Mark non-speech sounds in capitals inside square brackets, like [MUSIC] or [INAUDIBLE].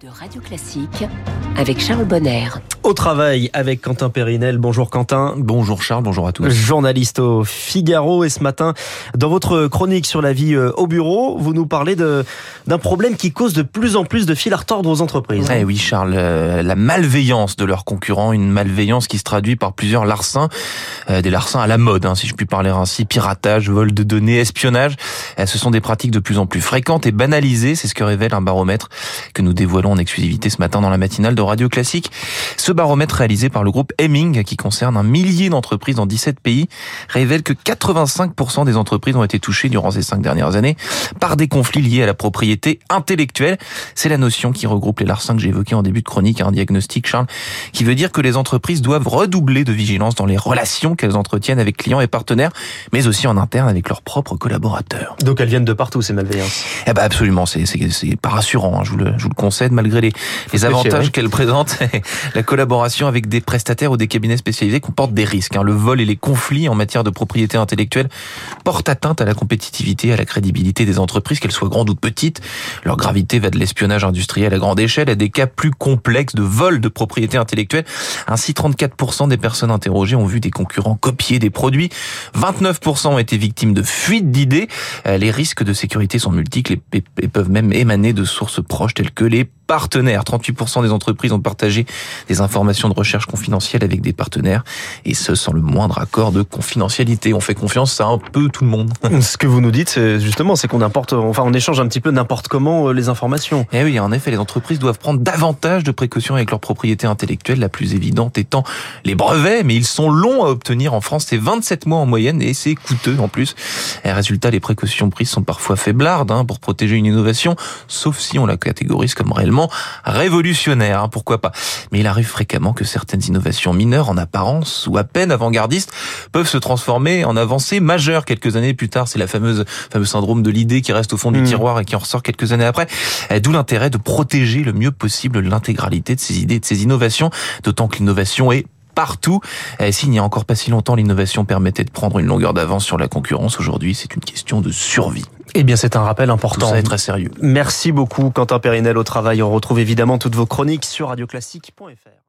de Radio Classique avec Charles Bonner. Au travail avec Quentin Périnel. Bonjour Quentin. Bonjour Charles, bonjour à tous. Journaliste au Figaro et ce matin, dans votre chronique sur la vie euh, au bureau, vous nous parlez d'un problème qui cause de plus en plus de fil à retordre aux entreprises. Eh oui Charles, euh, la malveillance de leurs concurrents, une malveillance qui se traduit par plusieurs larcins, euh, des larcins à la mode, hein, si je puis parler ainsi, piratage, vol de données, espionnage. ce sont des pratiques de plus en plus fréquentes et banalisées, c'est ce que révèle un baromètre que nous dévoilons en exclusivité ce matin dans la matinale de Radio Classique. Ce baromètre réalisé par le groupe Hemming, qui concerne un millier d'entreprises dans 17 pays, révèle que 85% des entreprises ont été touchées durant ces cinq dernières années par des conflits liés à la propriété intellectuelle. C'est la notion qui regroupe les larcins que j'ai évoqués en début de chronique, un diagnostic, Charles, qui veut dire que les entreprises doivent redoubler de vigilance dans les relations qu'elles entretiennent avec clients et partenaires, mais aussi en interne avec leurs propres collaborateurs. Donc elles viennent de partout, ces malveillances Eh ben absolument, c'est pas rassurant, hein, je, vous le, je vous le malgré les, les avantages qu'elle présente, [LAUGHS] la collaboration avec des prestataires ou des cabinets spécialisés comporte des risques. Hein. Le vol et les conflits en matière de propriété intellectuelle portent atteinte à la compétitivité, à la crédibilité des entreprises, qu'elles soient grandes ou petites. Leur gravité va de l'espionnage industriel à grande échelle à des cas plus complexes de vol de propriété intellectuelle. Ainsi, 34% des personnes interrogées ont vu des concurrents copier des produits. 29% ont été victimes de fuites d'idées. Euh, les risques de sécurité sont multiples et peuvent même émaner de sources proches telles que les partenaires. 38% des entreprises ont partagé des informations de recherche confidentielles avec des partenaires, et ce sans le moindre accord de confidentialité. On fait confiance à un peu tout le monde. [LAUGHS] Ce que vous nous dites, c'est justement, c'est qu'on importe, enfin, on échange un petit peu n'importe comment euh, les informations. Eh oui, en effet, les entreprises doivent prendre davantage de précautions avec leur propriété intellectuelle, la plus évidente étant les brevets, mais ils sont longs à obtenir en France, c'est 27 mois en moyenne, et c'est coûteux en plus. Et résultat, les précautions prises sont parfois faiblardes hein, pour protéger une innovation, sauf si on la catégorise comme réellement révolutionnaire, hein, pourquoi pas. Mais il arrive fréquemment que certaines innovations mineures, en apparence ou à peine avant-gardistes, peuvent se transformer en avancées majeures quelques années plus tard. C'est la fameuse fameux syndrome de l'idée qui reste au fond du hmm. tiroir et qui en ressort quelques années après. Eh, d'où l'intérêt de protéger le mieux possible l'intégralité de ces idées, de ces innovations, d'autant que l'innovation est partout. Eh, s'il n'y a encore pas si longtemps, l'innovation permettait de prendre une longueur d'avance sur la concurrence. Aujourd'hui, c'est une question de survie. Eh bien, c'est un rappel important. Ça est très sérieux. Merci beaucoup, Quentin Périnel, au travail. On retrouve évidemment toutes vos chroniques sur radioclassique.fr.